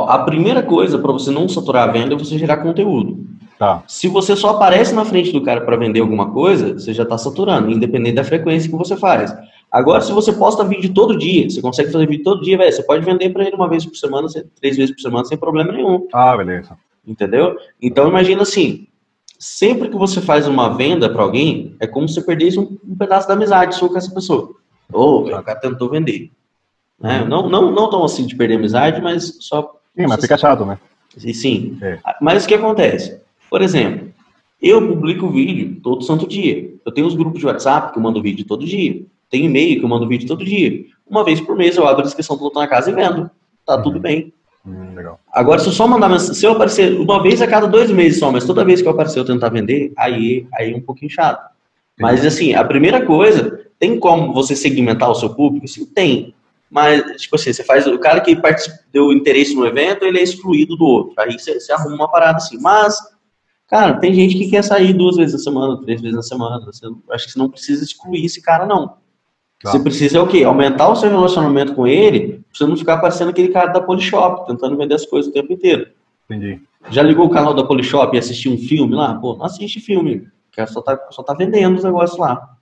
A primeira coisa para você não saturar a venda é você gerar conteúdo. Tá. Se você só aparece na frente do cara para vender alguma coisa, você já está saturando, independente da frequência que você faz. Agora, se você posta vídeo todo dia, você consegue fazer vídeo todo dia, velho, você pode vender para ele uma vez por semana, três vezes por semana, sem problema nenhum. Ah, beleza. Entendeu? Então, imagina assim, sempre que você faz uma venda para alguém, é como se você perdesse um, um, pedaço da amizade sua com essa pessoa. Ou oh, o cara tentou vender. Né? Uhum. Não, não, não tão assim de perder amizade, mas só... Sim, mas fica chato, né? Sim. É. Mas o que acontece? Por exemplo, eu publico vídeo todo santo dia. Eu tenho os grupos de WhatsApp que eu mando vídeo todo dia. Tem e-mail que eu mando vídeo todo dia. Uma vez por mês eu abro a descrição do na Casa e vendo. Tá uhum. tudo bem. Hum, Agora, se eu só mandar mensagem, se eu aparecer uma vez a cada dois meses só, mas toda vez que eu aparecer eu tentar vender, aí, aí é um pouquinho chato. Mas, assim, a primeira coisa, tem como você segmentar o seu público? Sim, tem. Mas, tipo assim, você faz. O cara que deu interesse no evento, ele é excluído do outro. Aí você, você arruma uma parada assim. Mas, cara, tem gente que quer sair duas vezes na semana, três vezes na semana. Você, acho que você não precisa excluir esse cara, não. Tá. Você precisa é o quê? Aumentar o seu relacionamento com ele, pra você não ficar parecendo aquele cara da Polishop, tentando vender as coisas o tempo inteiro. Entendi. Já ligou o canal da Polishop e assistiu um filme lá? Pô, não assiste filme, só tá, só tá vendendo os negócios lá.